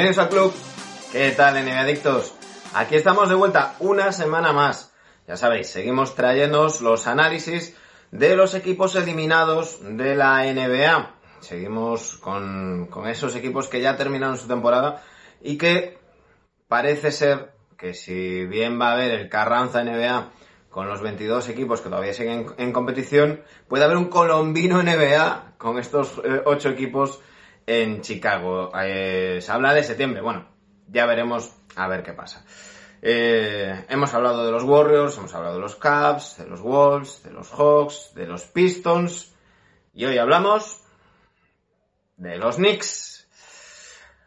Bienvenidos al club. ¿Qué tal, NBA Adictos? Aquí estamos de vuelta una semana más. Ya sabéis, seguimos trayéndoos los análisis de los equipos eliminados de la NBA. Seguimos con, con esos equipos que ya terminaron su temporada y que parece ser que si bien va a haber el Carranza NBA con los 22 equipos que todavía siguen en competición, puede haber un colombino NBA con estos 8 equipos en Chicago. Eh, se habla de septiembre. Bueno, ya veremos a ver qué pasa. Eh, hemos hablado de los Warriors, hemos hablado de los Cavs, de los Wolves, de los Hawks, de los Pistons. Y hoy hablamos de los Knicks.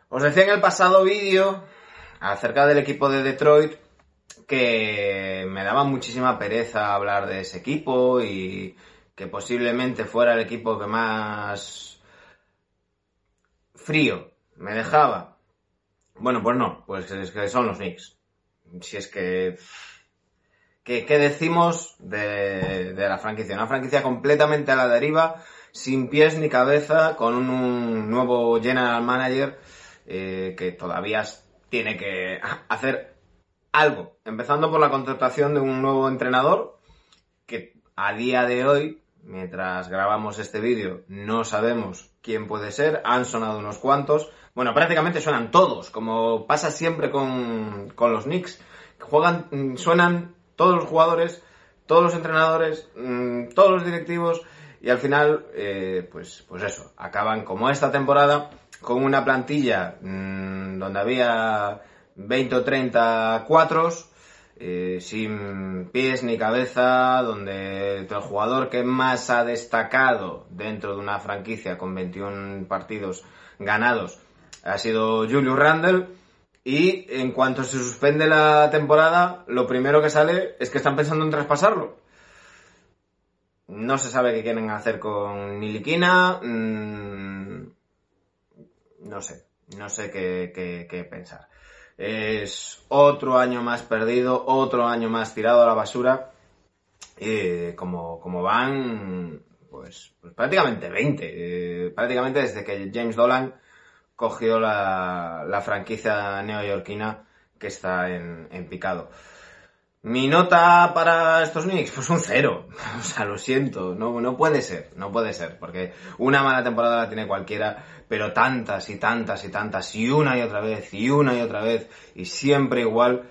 Os decía en el pasado vídeo acerca del equipo de Detroit que me daba muchísima pereza hablar de ese equipo y que posiblemente fuera el equipo que más frío me dejaba. Bueno, pues no, pues es que son los Knicks. Si es que... ¿Qué, decimos de, la franquicia? Una franquicia completamente a la deriva, sin pies ni cabeza, con un, un nuevo general manager eh, que todavía tiene que hacer algo. Empezando por la contratación de un nuevo entrenador que a día de hoy, mientras grabamos este vídeo, no sabemos quién puede ser. Han sonado unos cuantos. Bueno, prácticamente suenan todos, como pasa siempre con, con los Knicks. Juegan, suenan todos los jugadores, todos los entrenadores, mmm, todos los directivos y al final, eh, pues, pues eso, acaban como esta temporada con una plantilla mmm, donde había 20 o 30 cuatros, eh, sin pies ni cabeza, donde el jugador que más ha destacado dentro de una franquicia con 21 partidos ganados ha sido Julius Randle. Y en cuanto se suspende la temporada, lo primero que sale es que están pensando en traspasarlo. No se sabe qué quieren hacer con Niliquina. Mmm, no sé, no sé qué pensar es otro año más perdido, otro año más tirado a la basura. Y como, como van, pues, pues prácticamente 20. Eh, prácticamente desde que James Dolan cogió la, la franquicia neoyorquina que está en, en, picado. Mi nota para estos Knicks, pues un cero. O sea, lo siento, no, no puede ser, no puede ser, porque una mala temporada la tiene cualquiera, pero tantas y tantas y tantas, y una y otra vez, y una y otra vez, y siempre igual,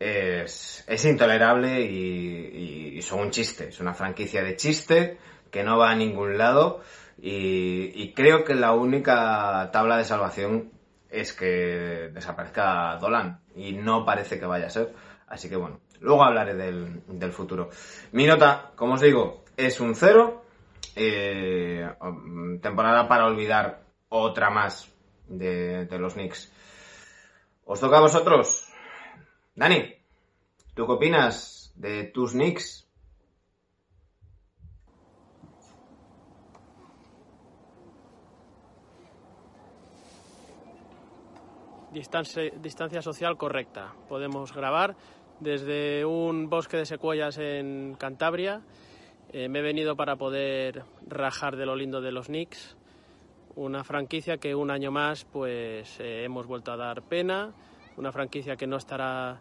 es, es intolerable y, y, son un chiste. Es una franquicia de chiste que no va a ningún lado, y, y creo que la única tabla de salvación es que desaparezca Dolan, y no parece que vaya a ser. Así que bueno, luego hablaré del, del futuro. Mi nota, como os digo, es un cero. Eh, temporada para olvidar otra más de, los Knicks. ¿Os toca a vosotros? Dani, ¿tú qué opinas de tus Knicks? Distancia social correcta. Podemos grabar desde un bosque de secuoyas en Cantabria. Eh, me he venido para poder rajar de lo lindo de los Knicks. Una franquicia que un año más pues eh, hemos vuelto a dar pena, una franquicia que no estará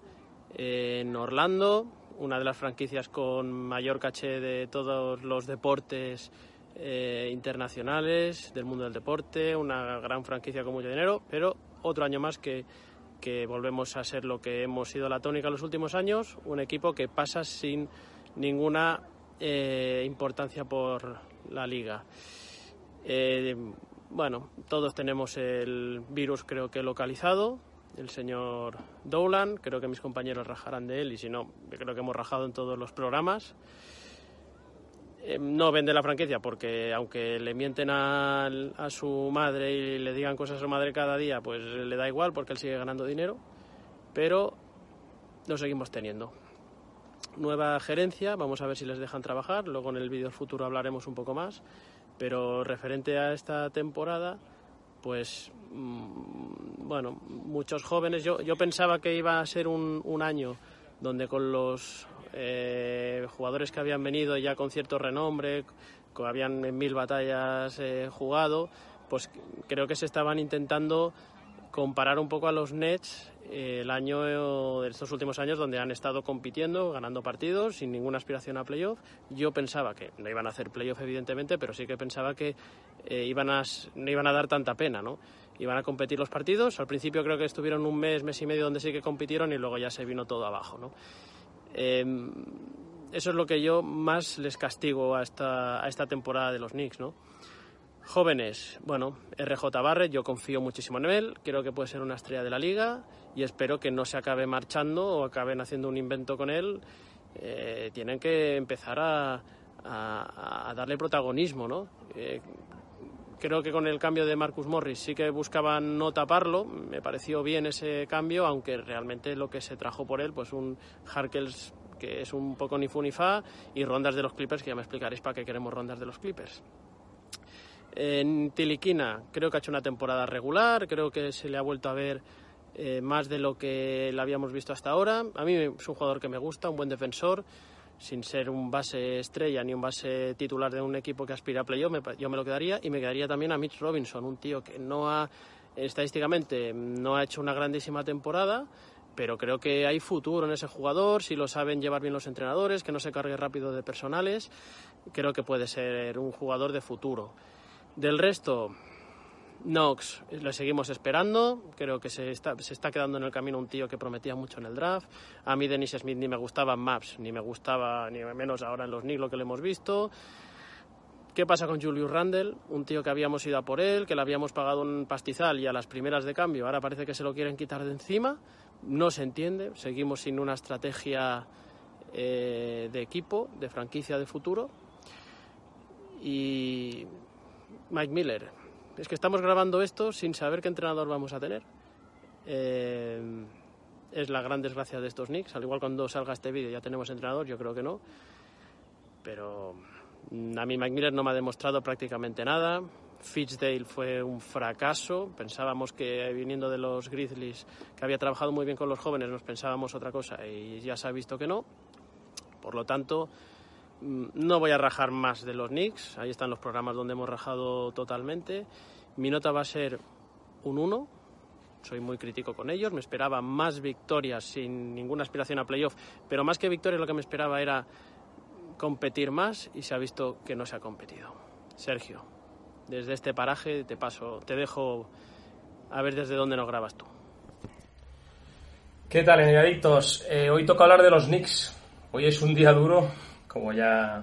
en Orlando, una de las franquicias con mayor caché de todos los deportes eh, internacionales, del mundo del deporte, una gran franquicia con mucho dinero, pero otro año más que, que volvemos a ser lo que hemos sido la tónica en los últimos años, un equipo que pasa sin ninguna importancia por la liga. Eh, bueno, todos tenemos el virus creo que localizado, el señor Dowland, creo que mis compañeros rajarán de él y si no, creo que hemos rajado en todos los programas. Eh, no vende la franquicia porque aunque le mienten a, su madre y le digan cosas a su madre cada día, pues le da igual porque él sigue ganando dinero, pero lo seguimos teniendo. Nueva gerencia, vamos a ver si les dejan trabajar, luego en el vídeo futuro hablaremos un poco más, pero referente a esta temporada, pues mm, bueno, muchos jóvenes, yo, yo pensaba que iba a ser un, un año donde con los eh, jugadores que habían venido ya con cierto renombre, que habían en mil batallas eh, jugado, pues creo que se estaban intentando comparar un poco a los Nets eh, el año de estos últimos años donde han estado compitiendo, ganando partidos sin ninguna aspiración a playoff. Yo pensaba que no iban a hacer playoff evidentemente, pero sí que pensaba que eh, iban a, no iban a dar tanta pena, ¿no? Iban a competir los partidos. Al principio creo que estuvieron un mes, mes y medio donde sí que compitieron y luego ya se vino todo abajo, ¿no? Eh, eso es lo que yo más les castigo a esta, a esta temporada de los Knicks, ¿no? Jóvenes, bueno, RJ Barrett, yo confío muchísimo en él, creo que puede ser una estrella de la liga y espero que no se acabe marchando o acaben haciendo un invento con él. Eh, tienen que empezar a, a, a darle protagonismo, ¿no? Eh, creo que con el cambio de Marcus Morris sí que buscaban no taparlo, me pareció bien ese cambio, aunque realmente lo que se trajo por él, pues un Harkels que es un poco ni fu ni fa y rondas de los Clippers, que ya me explicaréis para qué queremos rondas de los Clippers. En Tiliquina creo que ha hecho una temporada regular, creo que se le ha vuelto a ver eh, más de lo que le habíamos visto hasta ahora. A mí es un jugador que me gusta, un buen defensor, sin ser un base estrella ni un base titular de un equipo que aspira a playoff, yo me lo quedaría y me quedaría también a Mitch Robinson, un tío que no ha, estadísticamente, no ha hecho una grandísima temporada, pero creo que hay futuro en ese jugador, si lo saben llevar bien los entrenadores, que no se cargue rápido de personales, creo que puede ser un jugador de futuro. Del resto, Knox, le seguimos esperando. Creo que se está, se está quedando en el camino un tío que prometía mucho en el draft. A mí, Dennis Smith, ni me gustaba Maps, ni me gustaba, ni menos ahora en los Knicks lo que le hemos visto. ¿Qué pasa con Julius Randle? Un tío que habíamos ido a por él, que le habíamos pagado un pastizal y a las primeras de cambio ahora parece que se lo quieren quitar de encima. No se entiende. Seguimos sin una estrategia eh, de equipo, de franquicia de futuro. Y Mike Miller. Es que estamos grabando esto sin saber qué entrenador vamos a tener. Eh, es la gran desgracia de estos Knicks. Al igual cuando salga este vídeo ya tenemos entrenador, yo creo que no. Pero mm, a mí Mike Miller no me ha demostrado prácticamente nada. Fitzdale fue un fracaso. Pensábamos que viniendo de los Grizzlies, que había trabajado muy bien con los jóvenes, nos pensábamos otra cosa y ya se ha visto que no. Por lo tanto, no voy a rajar más de los Knicks, ahí están los programas donde hemos rajado totalmente. Mi nota va a ser un 1, soy muy crítico con ellos, me esperaba más victorias sin ninguna aspiración a playoff, pero más que victorias lo que me esperaba era competir más y se ha visto que no se ha competido. Sergio, desde este paraje te paso, te dejo a ver desde dónde nos grabas tú. ¿Qué tal, adictos? Eh, hoy toca hablar de los Knicks. Hoy es un día duro como ya,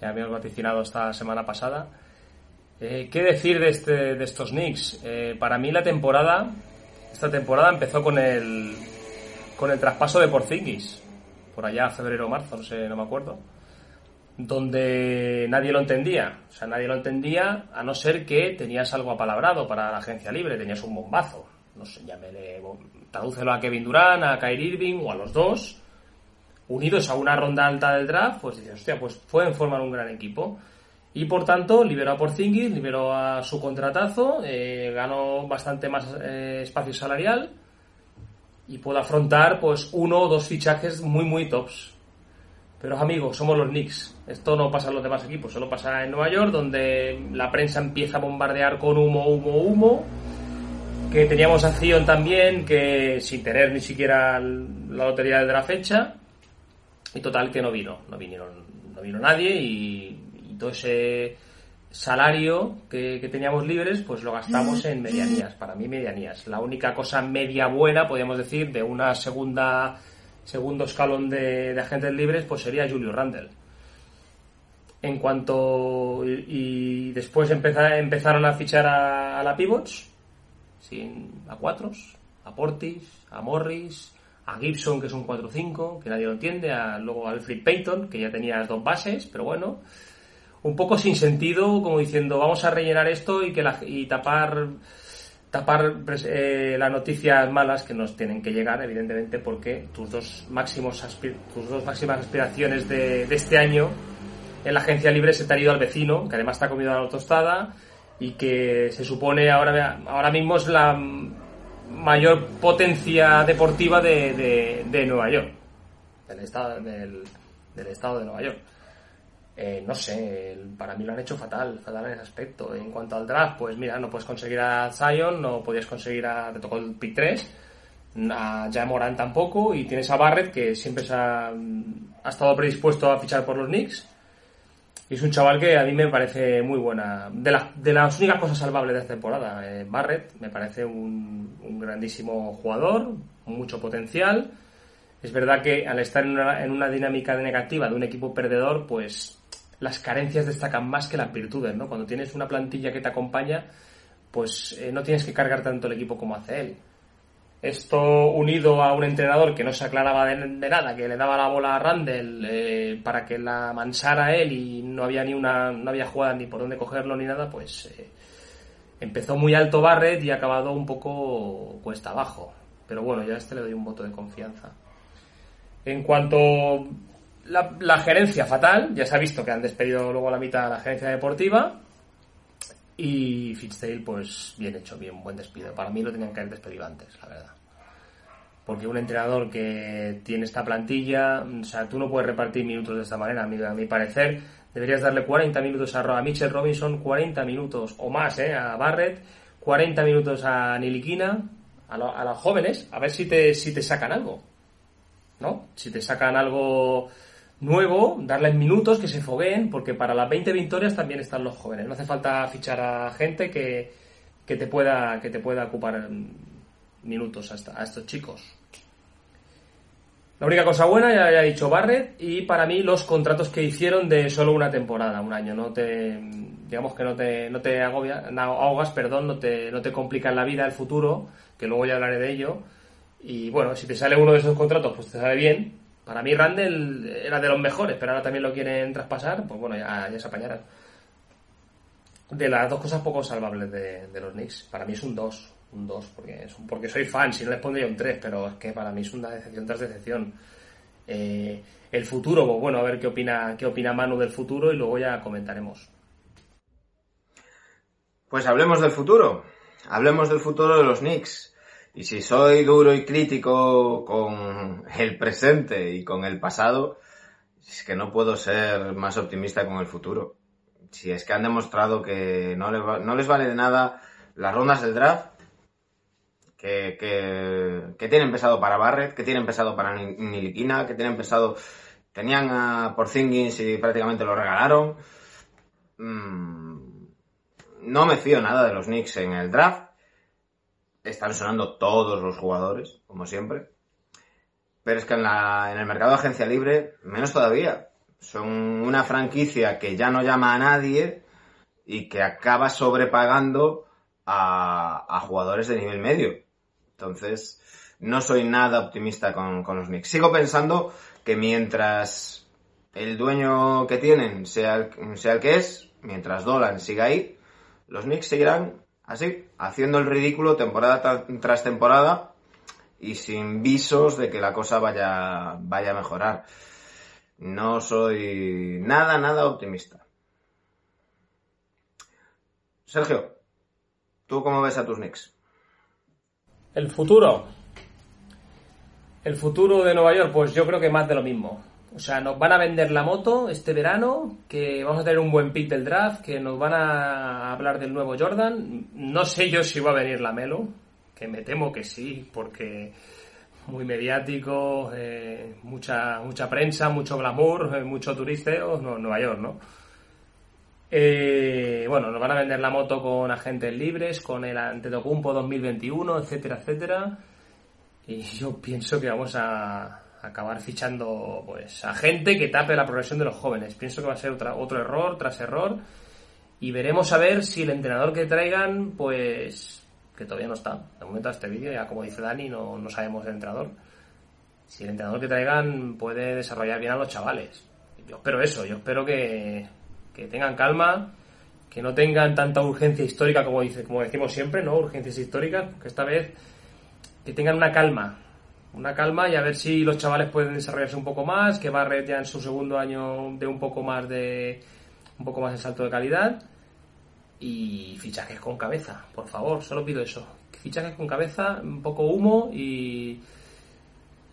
ya habíamos vaticinado esta semana pasada. Eh, ¿Qué decir de, este, de estos Knicks? Eh, para mí la temporada, esta temporada empezó con el, con el traspaso de Porzingis, por allá febrero o marzo, no sé, no me acuerdo, donde nadie lo entendía. O sea, nadie lo entendía a no ser que tenías algo apalabrado para la agencia libre, tenías un bombazo. No sé, llámele, tradúcelo a Kevin Durant, a Kyrie Irving o a los dos unidos a una ronda alta del draft, pues dices, hostia, pues pueden formar un gran equipo. Y por tanto, liberó a Porzingis, liberó a su contratazo, eh, ganó bastante más eh, espacio salarial y puede afrontar pues uno o dos fichajes muy muy tops. Pero amigos, somos los Knicks. Esto no pasa en los demás equipos, solo pasa en Nueva York, donde la prensa empieza a bombardear con humo, humo, humo. Que teníamos acción también, que sin tener ni siquiera la lotería de la fecha. Y total que no vino, no vinieron, no vino nadie y, todo ese salario que, teníamos libres, pues lo gastamos en medianías, para mí medianías. La única cosa media buena, podríamos decir, de una segunda segundo escalón de, agentes libres, pues sería Julio Randle. En cuanto. Y, después empeza- empezaron a fichar a, a la Pivots, sin, a cuatros, a Portis, a Morris, a Gibson, que es un 4-5, que nadie lo entiende, a, luego a Alfred Payton, que ya tenía las dos bases, pero bueno. Un poco sin sentido, como diciendo, vamos a rellenar esto y, que la- y tapar tapar pres- eh, las noticias malas que nos tienen que llegar, evidentemente, porque tus dos máximos tus dos máximas aspiraciones de, este año en la agencia libre se te han ido al vecino, que además está comido a la tostada y que se supone ahora, ahora mismo es la mayor potencia deportiva de, de- Nueva York, del estado, del, estado de Nueva York. Eh, no sé, para mí lo han hecho fatal, fatal en ese aspecto. En cuanto al draft, pues mira, no puedes conseguir a Zion, no podías conseguir a. Te tocó el pick 3, a Ja Moran tampoco, y tienes a Barrett que siempre se ha, ha estado predispuesto a fichar por los Knicks. Y es un chaval que a mí me parece muy buena. De, las- de las únicas cosas salvables de esta temporada, eh, Barrett me parece un, un grandísimo jugador, mucho potencial. Es verdad que al estar en una, en una dinámica negativa de un equipo perdedor, pues las carencias destacan más que las virtudes, ¿no? Cuando tienes una plantilla que te acompaña, pues eh, no tienes que cargar tanto el equipo como hace él. Esto unido a un entrenador que no se aclaraba de, nada, que le daba la bola a Randall eh, para que la mansara él y no había ni una, no había jugada ni por dónde cogerlo ni nada, pues eh, empezó muy alto Barrett y ha acabado un poco cuesta abajo. Pero bueno, ya a este le doy un voto de confianza. En cuanto la, la gerencia fatal, ya se ha visto que han despedido luego a la mitad a la gerencia deportiva. Y Fitzdale, pues bien hecho, bien, buen despido. Para mí lo tenían que haber despedido antes, la verdad. Porque un entrenador que tiene esta plantilla, o sea, tú no puedes repartir minutos de esta manera, a mi, a mi parecer. Deberías darle 40 minutos a, a Mitchell Robinson, 40 minutos o más ¿eh? a Barrett, 40 minutos a Niliquina, a, lo- a los jóvenes, a ver si te, si te sacan algo. ¿no? Si te sacan algo nuevo, darles minutos, que se fogueen, porque para las 20 victorias también están los jóvenes. No hace falta fichar a gente que, que te pueda que te pueda ocupar minutos a, esta- a estos chicos. La única cosa buena, ya, he dicho Barrett, y para mí los contratos que hicieron de solo una temporada, un año, no te, digamos que no te, no te ahogas, perdón, no te, no te complican la vida el futuro, que luego ya hablaré de ello, y bueno, si te sale uno de esos contratos, pues te sale bien. Para mí Randall era de los mejores, pero ahora también lo quieren traspasar, pues bueno, ya, se apañarán. De las dos cosas poco salvables de, los Knicks, para mí es un 2, un 2, porque, porque soy fan, si no les pondría un 3, pero es que para mí es una decepción tras decepción. Eh, el futuro, pues bueno, a ver qué opina, qué opina Manu del futuro y luego ya comentaremos. Pues hablemos del futuro. Hablemos del futuro de los Knicks. Y si soy duro y crítico con el presente y con el pasado, es que no puedo ser más optimista con el futuro. Si es que han demostrado que no les, va- vale de nada las rondas del draft, que, que, que tienen pesado para Barrett, que tienen pesado para Ni- Niliquina, que tienen pesado... Tenían a Porzingis y prácticamente lo regalaron. Mm, no me fío nada de los Knicks en el draft. Están sonando todos los jugadores, como siempre. Pero es que en, la, en el mercado de agencia libre, menos todavía. Son una franquicia que ya no llama a nadie y que acaba sobrepagando a, a jugadores de nivel medio. Entonces, no soy nada optimista con, los Knicks. Sigo pensando que mientras el dueño que tienen sea sea el que es, mientras Dolan siga ahí, los Knicks seguirán así, haciendo el ridículo temporada tra- tras temporada y sin visos de que la cosa vaya, vaya a mejorar. No soy nada, nada optimista. Sergio, ¿tú cómo ves a tus Knicks? El futuro. El futuro de Nueva York, pues yo creo que más de lo mismo. O sea, nos van a vender la moto este verano, que vamos a tener un buen pick del draft, que nos van a hablar del nuevo Jordan. No sé yo si va a venir la Melo, que me temo que sí, porque muy mediático, eh, mucha mucha prensa, mucho glamour, eh, mucho turisteo, no, Nueva York, ¿no? Eh, bueno, nos van a vender la moto con agentes libres, con el Antetokounmpo 2021, etcétera, etcétera. Y yo pienso que vamos a, acabar fichando pues a gente que tape la progresión de los jóvenes. Pienso que va a ser otra, otro error tras error y veremos a ver si el entrenador que traigan, pues que todavía no está. De momento a este vídeo, ya como dice Dani, no, no sabemos el entrenador. Si el entrenador que traigan puede desarrollar bien a los chavales. Yo espero eso, yo espero que, que tengan calma, que no tengan tanta urgencia histórica como, dice, como decimos siempre, ¿no? Urgencias históricas, que esta vez que tengan una calma, una calma y a ver si los chavales pueden desarrollarse un poco más, que Barret ya en su segundo año de un poco más de un poco más de salto de calidad y fichajes con cabeza, por favor, solo pido eso. Fichajes con cabeza, un poco humo y,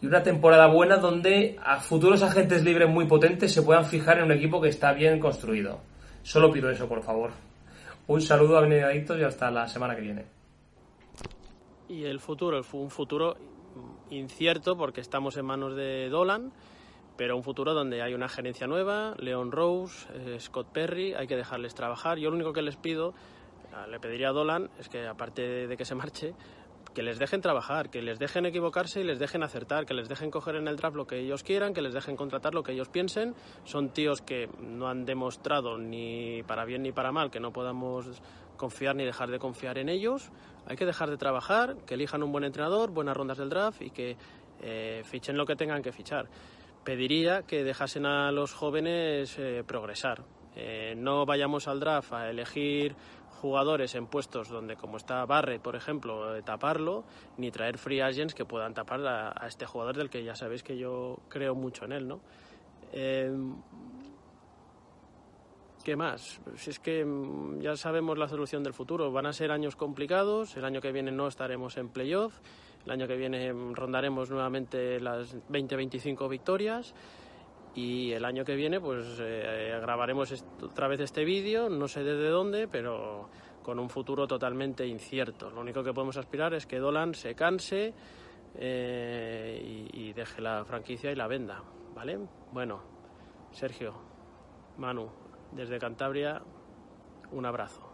y una temporada buena donde a futuros agentes libres muy potentes se puedan fijar en un equipo que está bien construido. Solo pido eso, por favor. Un saludo a Benedictos y hasta la semana que viene. Y el futuro, un futuro incierto porque estamos en manos de Dolan, pero un futuro donde hay una gerencia nueva, Leon Rose, eh, Scott Perry, hay que dejarles trabajar. Yo lo único que les pido, le pediría a Dolan, es que aparte de que se marche, que les dejen trabajar, que les dejen equivocarse y les dejen acertar, que les dejen coger en el draft lo que ellos quieran, que les dejen contratar lo que ellos piensen. Son tíos que no han demostrado ni para bien ni para mal que no podamos confiar ni dejar de confiar en ellos. Hay que dejar de trabajar, que elijan un buen entrenador, buenas rondas del draft y que eh, fichen lo que tengan que fichar. Pediría que dejasen a los jóvenes eh, progresar. Eh, no vayamos al draft a elegir jugadores en puestos donde, como está Barrett, por ejemplo, taparlo, ni traer free agents que puedan tapar a, a, este jugador del que ya sabéis que yo creo mucho en él, ¿no? ¿Qué más? Si es que mm, ya sabemos la solución del futuro. Van a ser años complicados. El año que viene no estaremos en playoff. El año que viene mm, rondaremos nuevamente las 20-25 victorias. Y el año que viene, pues eh, grabaremos otra vez este vídeo, no sé desde dónde, pero con un futuro totalmente incierto. Lo único que podemos aspirar es que Dolan se canse eh, y, y deje la franquicia y la venda, ¿vale? Bueno, Sergio, Manu, desde Cantabria, un abrazo.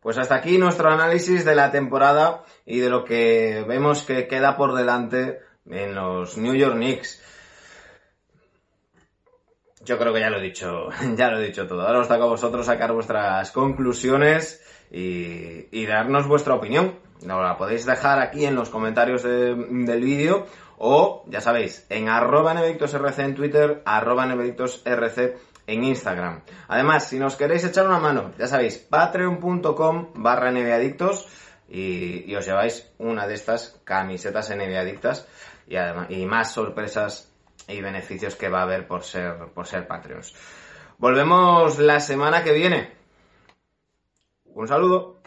Pues hasta aquí nuestro análisis de la temporada y de lo que vemos que queda por delante en los New York Knicks. Yo creo que ya lo he dicho, ya lo he dicho todo. Ahora os toca a vosotros sacar vuestras conclusiones y, y darnos vuestra opinión. Nos la podéis dejar aquí en los comentarios de, del vídeo o, ya sabéis, en arroba rc en Twitter, arroba rc en Instagram. Además, si nos queréis echar una mano, ya sabéis, patreon.com barra neveadictos y, os lleváis una de estas camisetas neveadictas y, y más sorpresas y beneficios que va a haber por ser, por ser Patreons. Volvemos la semana que viene. Un saludo.